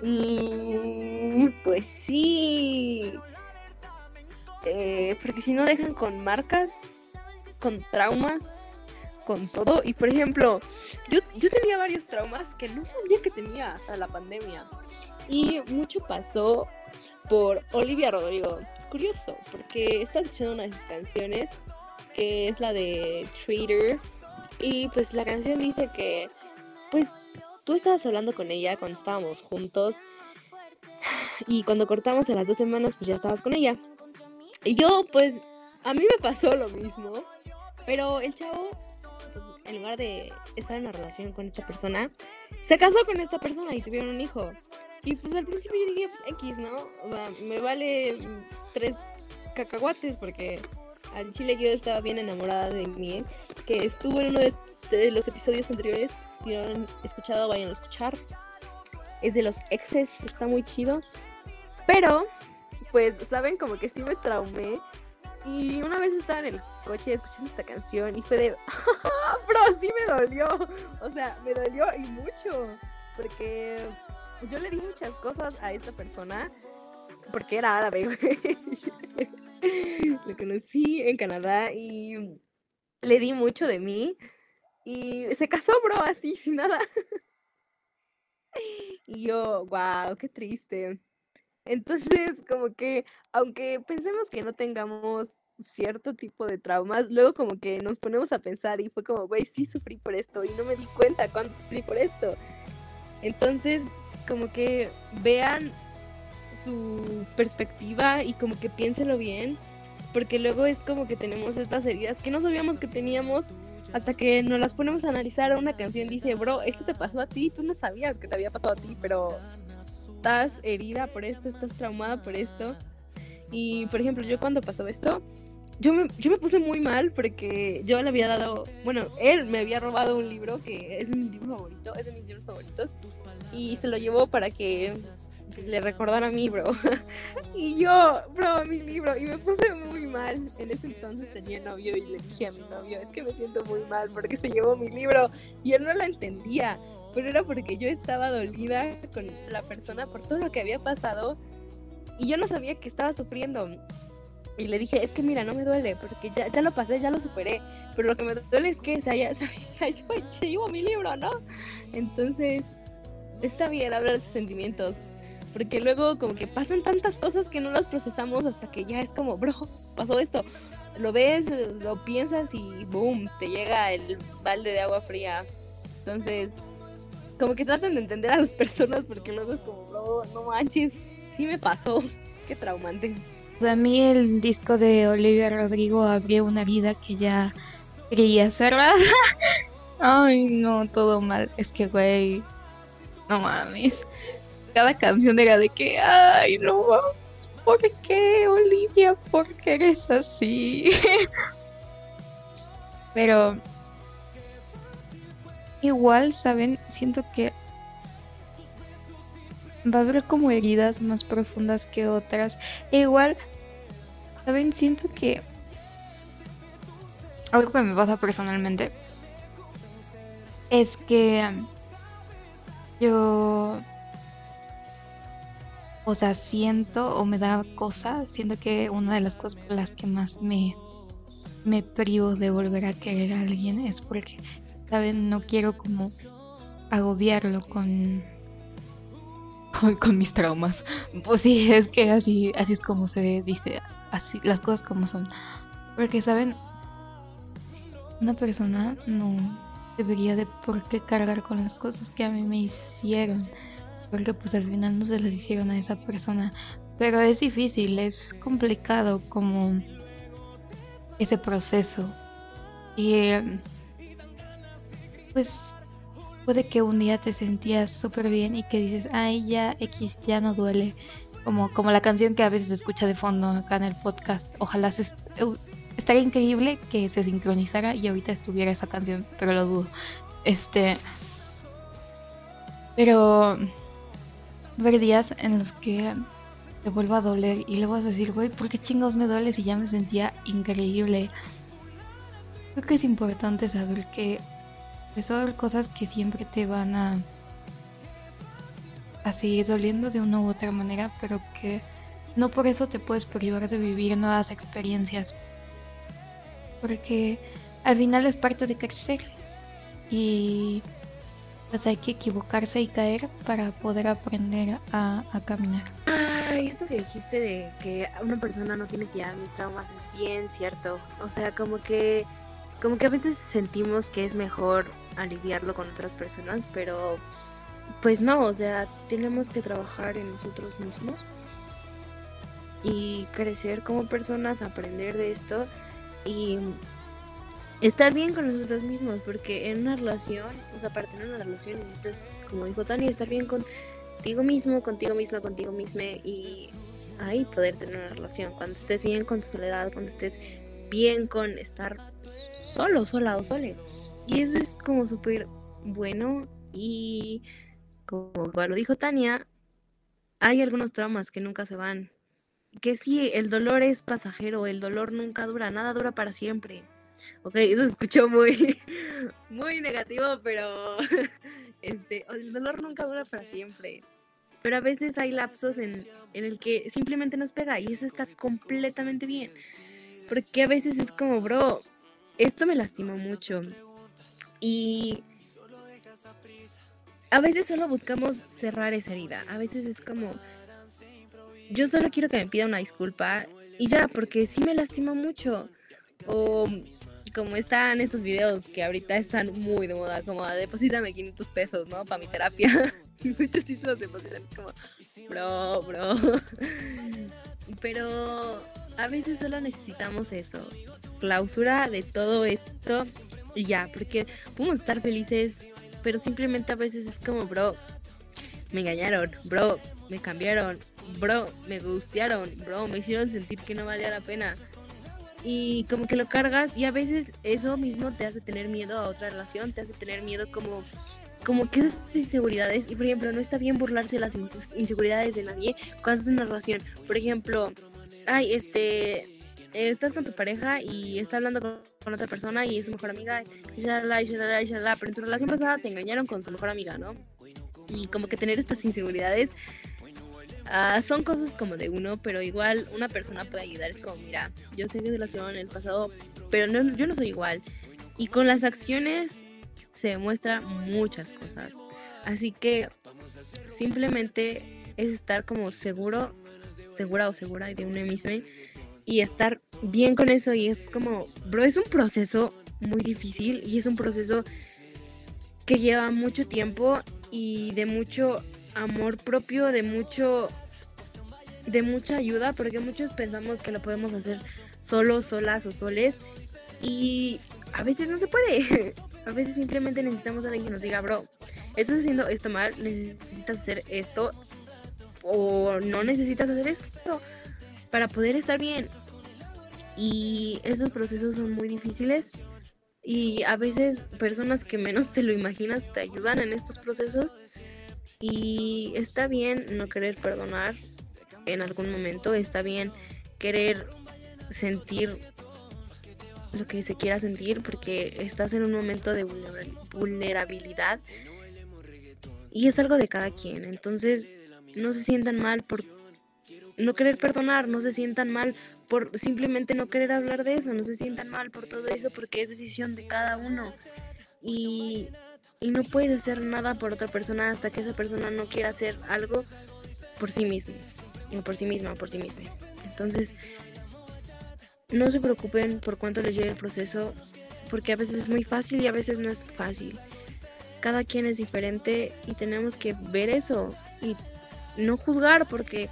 Y pues sí. Eh, porque si no dejan con marcas, con traumas, con todo. Y por ejemplo, yo, yo tenía varios traumas que no sabía que tenía hasta la pandemia. Y mucho pasó por Olivia Rodrigo. Curioso, porque está escuchando una de sus canciones, que es la de Trader. Y pues la canción dice que, pues, tú estabas hablando con ella cuando estábamos juntos. [SIGHS] Y cuando cortamos a las dos semanas, pues ya estabas con ella. Yo, pues, a mí me pasó lo mismo. Pero el chavo, pues, en lugar de estar en una relación con esta persona, se casó con esta persona y tuvieron un hijo. Y pues al principio yo dije, pues X, ¿no? O sea, me vale tres cacahuates porque al chile yo estaba bien enamorada de mi ex, que estuvo en uno de, los episodios anteriores. Si no han escuchado, vayan a escuchar. Es de los exes, está muy chido. Pero, pues, ¿saben? Como que sí me traumé. Y una vez estaba en el coche escuchando esta canción y fue de, [LAUGHS] bro, sí me dolió. O sea, me dolió y mucho. Porque yo le di muchas cosas a esta persona porque era árabe, [LAUGHS] güey. Lo conocí en Canadá y le di mucho de mí y se casó, bro, así, sin nada. [LAUGHS] Y yo, wow, qué triste. Entonces, como que, aunque pensemos que no tengamos cierto tipo de traumas, luego como que nos ponemos a pensar y fue como, güey, sí sufrí por esto y no me di cuenta cuando sufrí por esto. Entonces, como que vean su perspectiva y como que piénsenlo bien, porque luego es como que tenemos estas heridas que no sabíamos que teníamos hasta que nos las ponemos a analizar. Una canción dice, bro, esto te pasó a ti, tú no sabías que te había pasado a ti, pero estás herida por esto, estás traumada por esto. Y por ejemplo, yo cuando pasó esto, yo me, yo me puse muy mal porque yo le había dado, bueno, él me había robado un libro que es mi libro favorito, es de mis libros favoritos, y se lo llevó para que le recordara a mí, bro. y yo, bro, mi libro. Y me puse muy mal. En ese entonces tenía novio y le dije a mi novio, es que me siento muy mal porque se llevó mi libro. Y él no lo entendía. Pero era porque yo estaba dolida con la persona por todo lo que había pasado. Y yo no sabía que estaba sufriendo. Y le dije, es que mira, no me duele, porque ya, ya lo pasé, ya lo superé. Pero lo que me duele es que se, haya, [LAUGHS] se, se llevó mi libro, ¿no? Entonces, está bien hablar de sus sentimientos. Porque luego como que pasan tantas cosas que no las procesamos hasta que ya es como, bro, pasó esto. Lo ves, lo piensas y boom, te llega el balde de agua fría. Entonces, como que tratan de entender a las personas porque luego es como, bro, no manches, sí me pasó. Qué traumante. A mí el disco de Olivia Rodrigo abrió una herida que ya quería cerrar. [LAUGHS] Ay, no, todo mal. Es que, güey, no mames. Cada canción era de que, ay, no ¿Por qué, Olivia? ¿Por qué eres así? [LAUGHS] Pero igual, ¿saben? Siento que va a haber como heridas más profundas que otras. E igual, ¿saben? Siento que algo que me pasa personalmente es que yo, o sea, siento o me da cosa, siento que una de las cosas por las que más me, me privo de volver a querer a alguien es porque, ¿saben? No quiero como agobiarlo con, con, mis traumas. Pues sí, es que así, así es como se dice, así, las cosas como son. Porque, ¿saben? Una persona no debería de por qué cargar con las cosas que a mí me hicieron. Porque pues al final no se las hicieron a esa persona. Pero es difícil, es complicado como ese proceso. Y pues puede que un día te sentías súper bien y que dices, ay, ya X ya no duele. Como, como la canción que a veces se escucha de fondo acá en el podcast. Ojalá se, estaría increíble que se sincronizara y ahorita estuviera esa canción, pero lo dudo. Este. Pero. Ver días en los que te vuelva a doler y luego vas a decir, güey, ¿por qué chingados me duele si ya me sentía increíble? Creo que es importante saber que pues, son cosas que siempre te van a, a seguir doliendo de una u otra manera, pero que no por eso te puedes privar de vivir nuevas experiencias porque al final es parte de crecer y pues hay que equivocarse y caer para poder aprender a, caminar. Ay, esto que dijiste de que una persona no tiene que llevar mis traumas es bien cierto. O sea, como que, como que a veces sentimos que es mejor aliviarlo con otras personas, pero pues no, o sea, tenemos que trabajar en nosotros mismos y crecer como personas, aprender de esto y estar bien con nosotros mismos, porque en una relación, o sea, para tener una relación necesitas, como dijo Tani, estar bien contigo mismo, contigo misma, contigo misma y ahí poder tener una relación. Cuando estés bien con tu soledad, cuando estés bien con estar solo, sola o sole. Y eso es como súper bueno y como lo dijo Tania, hay algunos traumas que nunca se van que sí, el dolor es pasajero, el dolor nunca dura, nada dura para siempre. Ok, eso se escuchó muy, [LAUGHS] muy negativo, pero [LAUGHS] este, el dolor nunca dura para siempre. Pero a veces hay lapsos en, en el que simplemente nos pega y eso está completamente bien. Porque a veces es como, bro, esto me lastimó mucho. Y a veces solo buscamos cerrar esa herida. A veces es como, yo solo quiero que me pida una disculpa y ya, porque sí me lastima mucho. O como están estos videos que ahorita están muy de moda, como deposítame 500 pesos, ¿no? Para mi terapia. [LAUGHS] y muchos depositan, es como, bro, bro. [LAUGHS] Pero a veces solo necesitamos eso. Clausura de todo esto y ya, porque podemos estar felices, pero simplemente a veces es como, bro, me engañaron, bro, me cambiaron, bro, me gustearon, bro, me hicieron sentir que no valía la pena. Y como que lo cargas y a veces eso mismo te hace tener miedo a otra relación, te hace tener miedo como como que esas inseguridades, y por ejemplo, no está bien burlarse de las inseguridades de nadie cuando en una relación. Por ejemplo, ay, este, estás con tu pareja y está hablando con, otra persona y es su mejor amiga, y shalala, y y pero en tu relación pasada te engañaron con su mejor amiga, ¿no? Y como que tener estas inseguridades uh, son cosas como de uno, pero igual una persona puede ayudar. Es como, mira, yo sé que relación en el pasado, pero no, yo no soy igual. Y con las acciones se demuestran muchas cosas. Así que simplemente es estar como seguro, segura o segura de uno mismo y estar bien con eso. Y es como, bro, es un proceso muy difícil y es un proceso que lleva mucho tiempo y de mucho amor propio, de mucho de mucha ayuda, porque muchos pensamos que lo podemos hacer solos, solas o soles y a veces no se puede. [LAUGHS] A veces simplemente necesitamos a alguien que nos diga, bro, estás haciendo esto mal, necesitas hacer esto o no necesitas hacer esto para poder estar bien. Y esos procesos son muy difíciles y a veces personas que menos te lo imaginas te ayudan en estos procesos y está bien no querer perdonar en algún momento, está bien querer sentir lo que se quiera sentir porque estás en un momento de vulnerabilidad y es algo de cada quien. Entonces, no se sientan mal por no querer perdonar, no se sientan mal por simplemente no querer hablar de eso, no se sientan mal por todo eso porque es decisión de cada uno. Y, y no puedes hacer nada por otra persona hasta que esa persona no quiera hacer algo por sí mismo, o por sí misma, o por sí misma. Entonces, no se preocupen por cuánto les lleve el proceso, porque a veces es muy fácil y a veces no es fácil. Cada quien es diferente y tenemos que ver eso y no juzgar porque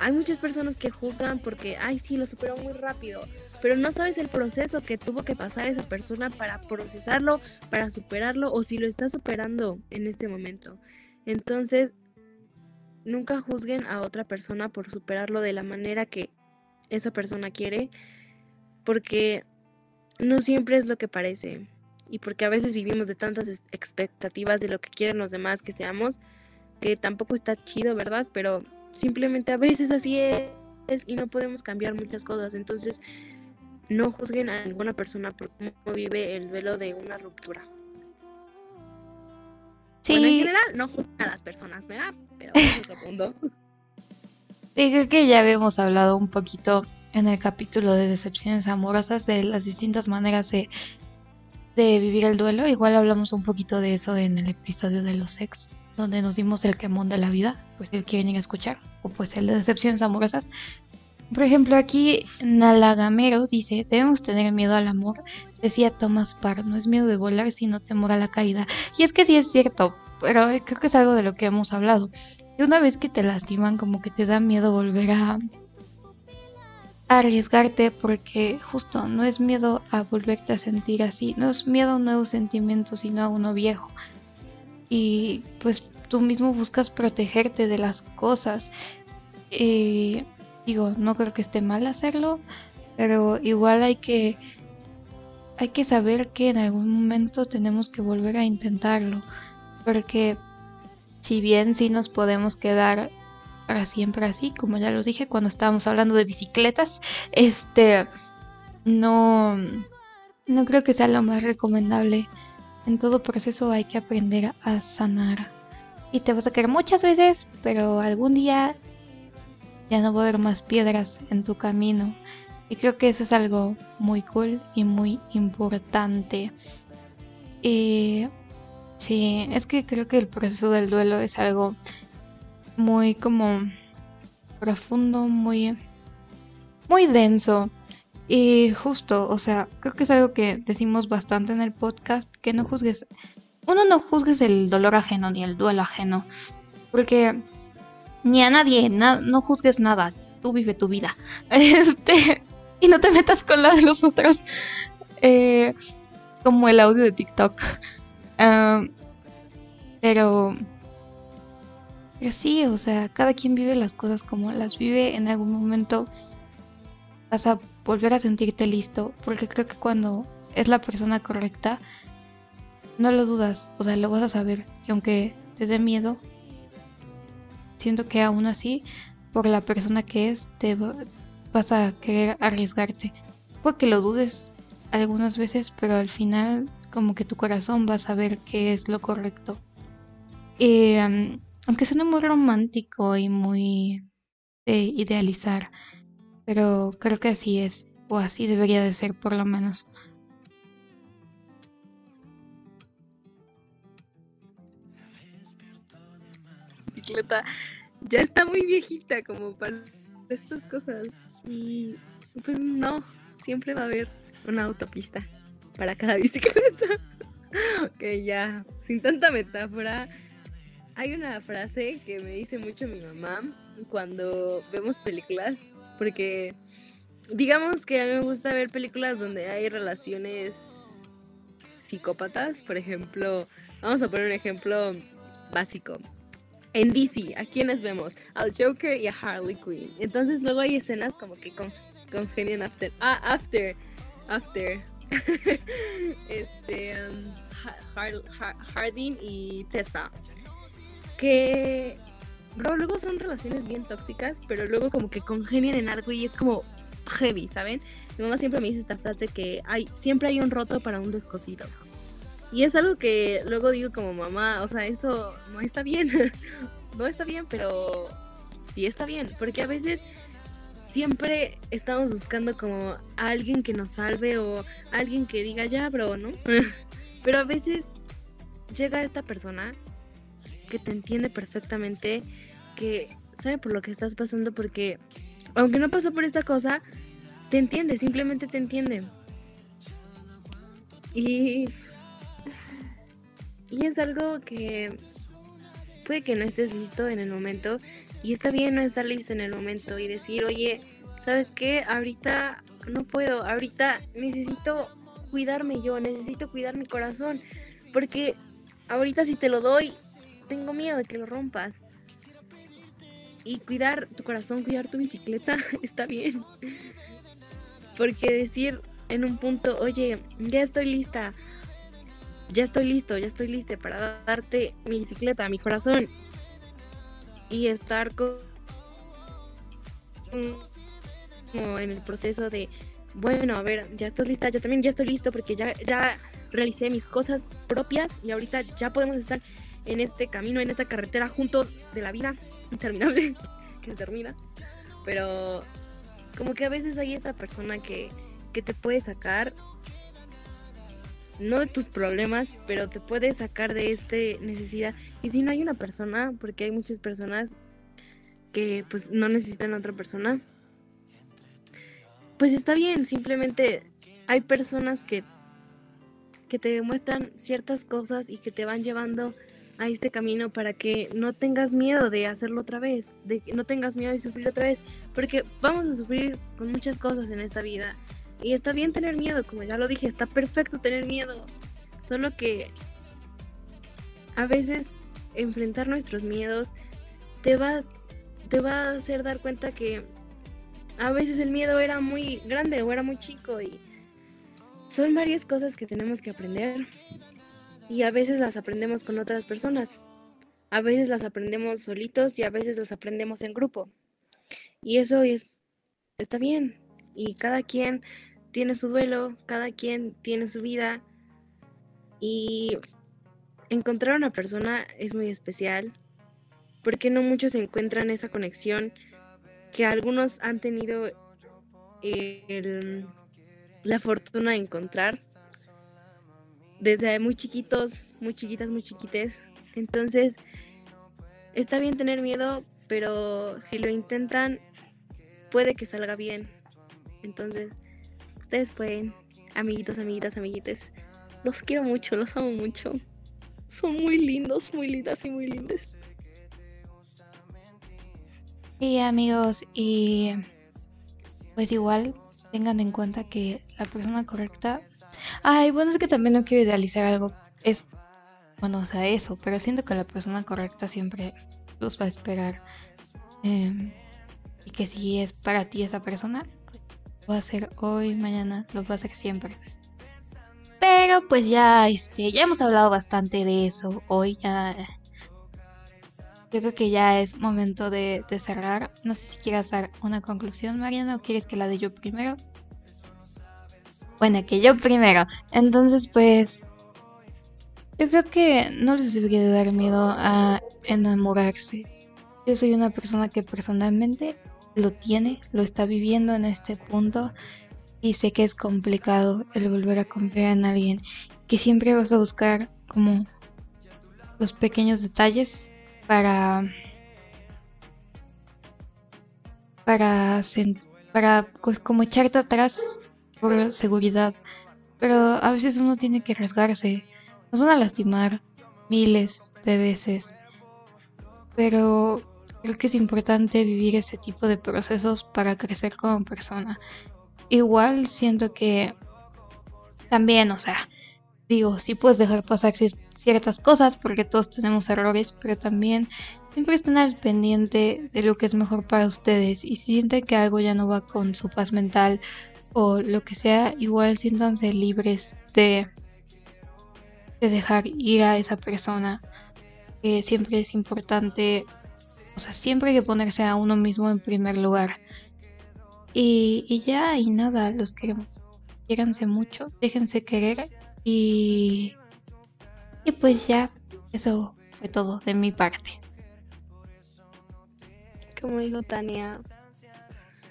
hay muchas personas que juzgan porque, ay, sí, lo superó muy rápido, pero no sabes el proceso que tuvo que pasar esa persona para procesarlo, para superarlo o si lo está superando en este momento. Entonces, nunca juzguen a otra persona por superarlo de la manera que esa persona quiere, porque no siempre es lo que parece y porque a veces vivimos de tantas expectativas de lo que quieren los demás que seamos, que tampoco está chido, ¿verdad? Pero simplemente a veces así es y no podemos cambiar muchas cosas, entonces no juzguen a ninguna persona por cómo vive el velo de una ruptura. Sí. en general no juzguen a las personas, ¿verdad? Pero es otro punto. [LAUGHS] Sí, creo que ya habíamos hablado un poquito en el capítulo de decepciones amorosas de las distintas maneras de, de vivir el duelo. Igual hablamos un poquito de eso en el episodio de los ex, donde nos dimos el quemón de la vida, pues el que vienen a escuchar, o pues el de decepciones amorosas. Por ejemplo, aquí Nalagamero dice, debemos tener miedo al amor, decía Thomas Parr, no es miedo de volar, sino temor a la caída. Y es que sí es cierto, pero creo que es algo de lo que hemos hablado. Y una vez que te lastiman, como que te da miedo volver a, arriesgarte porque justo no es miedo a volverte a sentir así, no es miedo a un nuevo sentimiento, sino a uno viejo. Y pues tú mismo buscas protegerte de las cosas. Eh, digo, no creo que esté mal hacerlo, pero igual hay que hay que saber que en algún momento tenemos que volver a intentarlo, porque si bien sí nos podemos quedar para siempre así, como ya lo dije cuando estábamos hablando de bicicletas, este no no creo que sea lo más recomendable. En todo proceso hay que aprender a sanar. Y te vas a caer muchas veces, pero algún día ya no va a haber más piedras en tu camino. Y creo que eso es algo muy cool y muy importante. Y Sí, es que creo que el proceso del duelo es algo muy como profundo, muy muy denso y justo, o sea, creo que es algo que decimos bastante en el podcast, que no juzgues, uno no juzgues el dolor ajeno ni el duelo ajeno, porque ni a nadie, no juzgues nada, tú vive tu vida, [LAUGHS] este, y no te metas con la de los otros, eh, como el audio de TikTok pero, pero sí, o sea, cada quien vive las cosas como las vive. En algún momento vas a volver a sentirte listo, porque creo que cuando es la persona correcta, no lo dudas, o sea, lo vas a saber. Y aunque te dé miedo, siento que aún así, por la persona que es, te vas a querer arriesgarte. Puede que lo dudes algunas veces, pero al final como que tu corazón va a saber qué es lo correcto. Eh, aunque suene muy romántico y muy de idealizar, pero creo que así es, o así debería de ser por lo menos. Bicicleta ya está muy viejita como para estas cosas y pues no, siempre va a haber una autopista para cada [LAUGHS] bicicleta. ok, ya, sin tanta metáfora. Hay una frase que me dice mucho mi mamá cuando vemos películas, porque digamos que a mí me gusta ver películas donde hay relaciones psicópatas, por ejemplo, vamos a poner un ejemplo básico. En DC, ¿a quiénes vemos? Al Joker y a Harley Quinn. Entonces luego hay escenas como que con, congenian after. Ah, after. After. [LAUGHS] este. Um, Hardin y Tessa. Que. Bro, luego son relaciones bien tóxicas, pero luego como que congenian en algo y es como heavy, ¿saben? Mi mamá siempre me dice esta frase que hay, siempre hay un roto para un descosido. Y es algo que luego digo como mamá, o sea, eso no está bien. [LAUGHS] no está bien, pero sí está bien. Porque a veces siempre estamos buscando como alguien que nos salve o alguien que diga ya, bro, ¿no? [LAUGHS] pero a veces llega esta persona que te entiende perfectamente, que sabe por lo que estás pasando, porque aunque no pasó por esta cosa, te entiende, simplemente te entiende. Y y es algo que puede que no estés listo en el momento y está bien no estar listo en el momento y decir, oye, ¿sabes qué? Ahorita no puedo, ahorita necesito cuidarme yo, necesito cuidar mi corazón, porque ahorita si te lo doy, tengo miedo de que lo rompas. Y cuidar tu corazón, cuidar tu bicicleta, [LAUGHS] está bien. Porque decir en un punto, oye, ya estoy lista, ya estoy listo, ya estoy lista para darte mi bicicleta, mi corazón y estar con, como en el proceso de, bueno, a ver, ya estás lista, yo también ya estoy listo porque ya, ya realicé mis cosas propias y ahorita ya podemos estar en este camino, en esta carretera juntos de la vida interminable [LAUGHS] que termina. Pero como que a veces hay esta persona que, que te puede sacar no de tus problemas, pero te puede sacar de esta necesidad. Y si no hay una persona, porque hay muchas personas que pues no necesitan a otra persona, pues está bien, simplemente hay personas que, que te demuestran ciertas cosas y que te van llevando a este camino para que no tengas miedo de hacerlo otra vez, de que no tengas miedo de sufrir otra vez, porque vamos a sufrir con muchas cosas en esta vida y está bien tener miedo, como ya lo dije, está perfecto tener miedo. Solo que a veces enfrentar nuestros miedos te va, te va a hacer dar cuenta que a veces el miedo era muy grande o era muy chico y son varias cosas que tenemos que aprender y a veces las aprendemos con otras personas. A veces las aprendemos solitos y a veces las aprendemos en grupo. Y eso es está bien y cada quien tiene su duelo, cada quien tiene su vida y encontrar una persona es muy especial porque no muchos encuentran esa conexión que algunos han tenido la fortuna de encontrar desde muy chiquitos, muy chiquitas, muy chiquites. Entonces, está bien tener miedo, pero si lo intentan, puede que salga bien. Entonces, Ustedes pueden, amiguitos, amiguitas, amiguites. Los quiero mucho, los amo mucho. Son muy lindos, muy lindas y muy lindas. Sí, amigos, y pues igual tengan en cuenta que la persona correcta. Ay, bueno, es que también no quiero idealizar algo. Es, bueno, o sea, eso, pero siento que la persona correcta siempre los va a esperar. Em, y que si es para ti esa persona, va a hacer hoy, mañana, lo va a hacer siempre. Pero pues ya, este, ya hemos hablado bastante de eso hoy. Ya, yo creo que ya es momento de, de cerrar. No sé si quieres dar una conclusión, Mariana, o quieres que la dé yo primero. Bueno, que yo primero. Entonces, pues, yo creo que no les debería de dar miedo a enamorarse. Yo soy una persona que personalmente lo tiene, lo está viviendo en este punto y sé que es complicado el volver a confiar en alguien, que siempre vas a buscar como los pequeños detalles para para para pues, como echarte atrás por seguridad, pero a veces uno tiene que arriesgarse. Nos van a lastimar miles de veces, pero creo que es importante vivir ese tipo de procesos para crecer como persona. Igual siento que también, o sea, digo, sí puedes dejar pasar ciertas cosas porque todos tenemos errores, pero también siempre estén al pendiente de lo que es mejor para ustedes y si sienten que algo ya no va con su paz mental o lo que sea, igual siéntanse libres de, de dejar ir a esa persona. Que siempre es importante, o sea, siempre hay que ponerse a uno mismo en primer lugar. Y, ya, y nada, los queremos. Quiéranse mucho, déjense querer y, y pues ya, eso fue todo de mi parte. Como dijo Tania,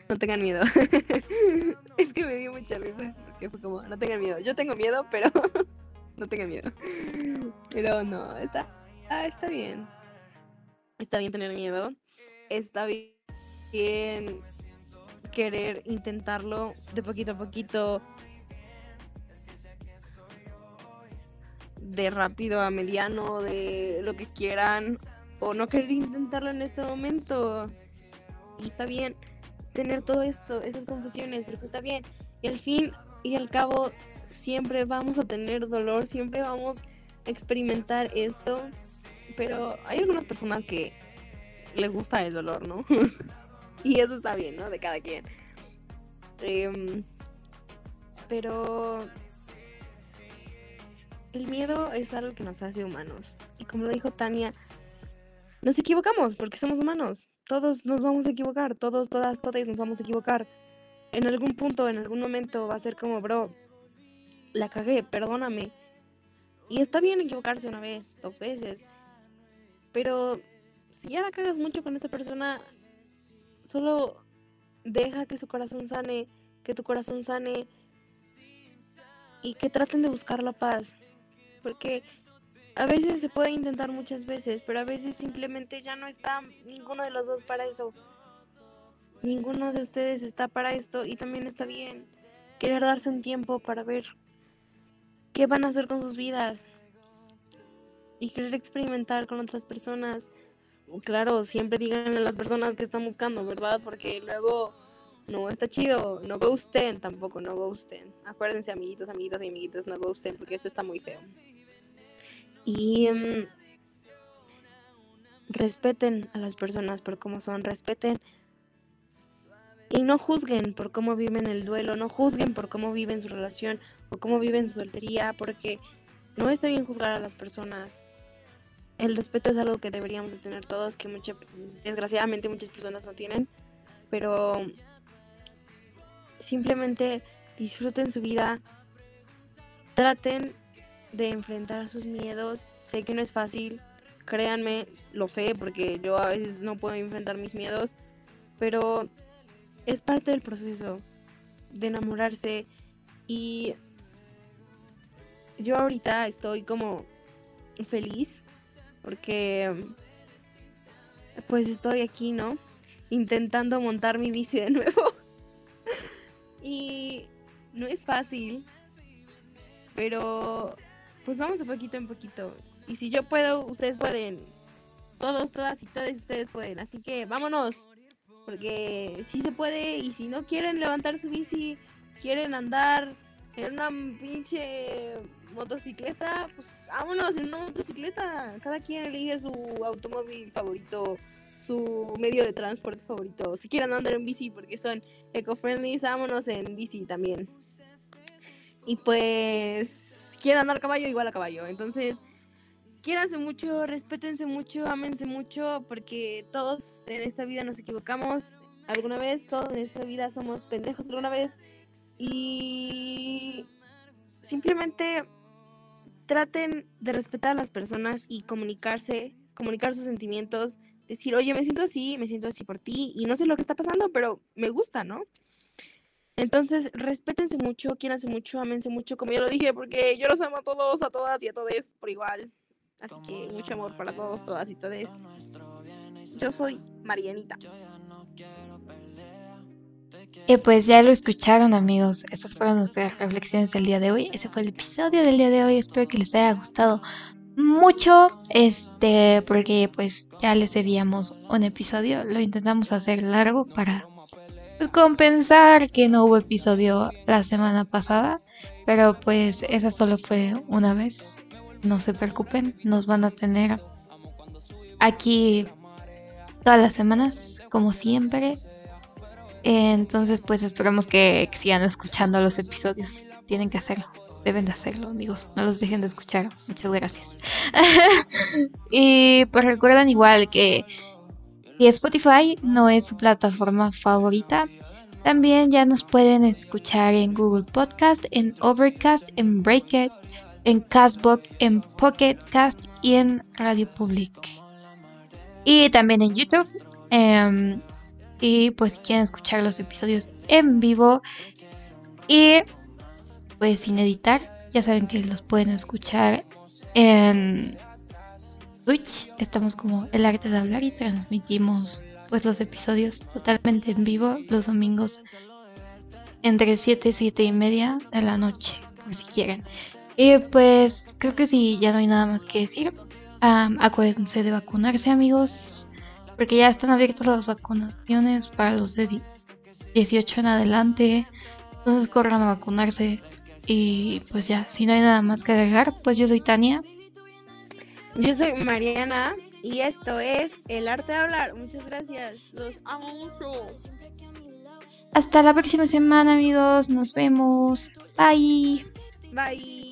no tengan miedo. [LAUGHS] es que me dio mucha risa. Porque fue como, no tengan miedo. Yo tengo miedo, pero [LAUGHS] no tengan miedo. Pero no, está, ah, está bien. Está bien tener miedo. Está bien querer intentarlo de poquito a poquito. De rápido a mediano, de lo que quieran. O no querer intentarlo en este momento. Y está bien tener todo esto, esas confusiones, pero está bien. Y al fin y al cabo, siempre vamos a tener dolor, siempre vamos a experimentar esto. Pero hay algunas personas que les gusta el dolor, ¿no? [LAUGHS] y eso está bien, ¿no? De cada quien. Em, pero el miedo es algo que nos hace humanos. Y como lo dijo Tania, nos equivocamos porque somos humanos todos nos vamos a equivocar, todos, todas, todas nos vamos a equivocar. En algún punto, en algún momento va a ser como, bro, la cagué, perdóname. Y está bien equivocarse una vez, dos veces. Pero si ya la cagas mucho con esa persona, solo deja que su corazón sane, que tu corazón sane y que traten de buscar la paz. Porque a veces se puede intentar muchas veces, pero a veces simplemente ya no está ninguno de los dos para eso. Ninguno de ustedes está para esto y también está bien querer darse un tiempo para ver qué van a hacer con sus vidas y querer experimentar con otras personas. Claro, siempre digan a las personas que están buscando, ¿verdad? Porque luego no está chido. No ghosten tampoco, no ghosten. Acuérdense, amiguitos, amiguitos y amiguitas, no ghosten porque eso está muy feo. Y mm, respeten a las personas por cómo son, respeten y no juzguen por cómo viven el duelo, no juzguen por cómo viven su relación o cómo viven su soltería, porque no está bien juzgar a las personas. El respeto es algo que deberíamos de tener todos, que mucha, desgraciadamente muchas personas no tienen, pero simplemente disfruten su vida, traten de enfrentar sus miedos. Sé que no es fácil, créanme, lo sé porque yo a veces no puedo enfrentar mis miedos, pero es parte del proceso de enamorarse y yo ahorita estoy como feliz porque pues estoy aquí, ¿no? Intentando montar mi bici de nuevo. [LAUGHS] y no es fácil, pero pues vamos a poquito en poquito. Y si yo puedo, ustedes pueden. Todos, todas y todos ustedes pueden. Así que vámonos. Porque si se puede y si no quieren levantar su bici, quieren andar en una pinche motocicleta, pues vámonos en una motocicleta. Cada quien elige su automóvil favorito, su medio de transporte favorito. Si quieren andar en bici porque son eco-friendly, vámonos en bici también. Y pues quieren andar a caballo, igual a caballo. Entonces, quiéranse mucho, respétense mucho, ámense mucho, porque todos en esta vida nos equivocamos alguna vez, todos en esta vida somos pendejos alguna vez. Y simplemente traten de respetar a las personas y comunicarse, comunicar sus sentimientos, decir, oye, me siento así, me siento así por ti y no sé lo que está pasando, pero me gusta, ¿no? Entonces, respétense mucho, quiéranse mucho, amense mucho, como ya lo dije, porque yo los amo a todos, a todas y a todos por igual. Así que mucho amor para todos, todas y todes. Yo soy Marianita. Y pues ya lo escucharon amigos, esas fueron nuestras reflexiones del día de hoy. Ese fue el episodio del día de hoy, espero que les haya gustado mucho, este, porque pues ya les debíamos un episodio, lo intentamos hacer largo para pues, compensar que no hubo episodio la semana pasada, pero pues esa solo fue una vez, no se preocupen, nos van a tener aquí todas las semanas, como siempre. Entonces, pues esperamos que sigan escuchando los episodios. Tienen que hacerlo deben de hacerlo, amigos. No los dejen de escuchar. Muchas gracias. [LAUGHS] y pues recuerden igual que si Spotify no es su plataforma favorita, también ya nos pueden escuchar en Google Podcast, en Overcast, en Breakit, en Castbox, en Pocket Cast y en Radio Public. Y también en YouTube. Em, y pues quieren escuchar los episodios en vivo. Y pues sin editar. Ya saben que los pueden escuchar en Twitch. Estamos como el arte de hablar y transmitimos pues los episodios totalmente en vivo los domingos entre 7 y 7 y media de la noche, por si quieren. Y pues creo que sí, ya no hay nada más que decir. acuérdense de vacunarse amigos, porque ya están abiertas las vacunaciones para los de 18 en adelante. Entonces corran a vacunarse. Y pues ya, si no hay nada más que agregar, pues yo soy Tania. Yo soy Mariana y esto es El Arte de Hablar. Muchas gracias. Los amo mucho. Hasta la próxima semana, amigos. Nos vemos. Bye. Bye.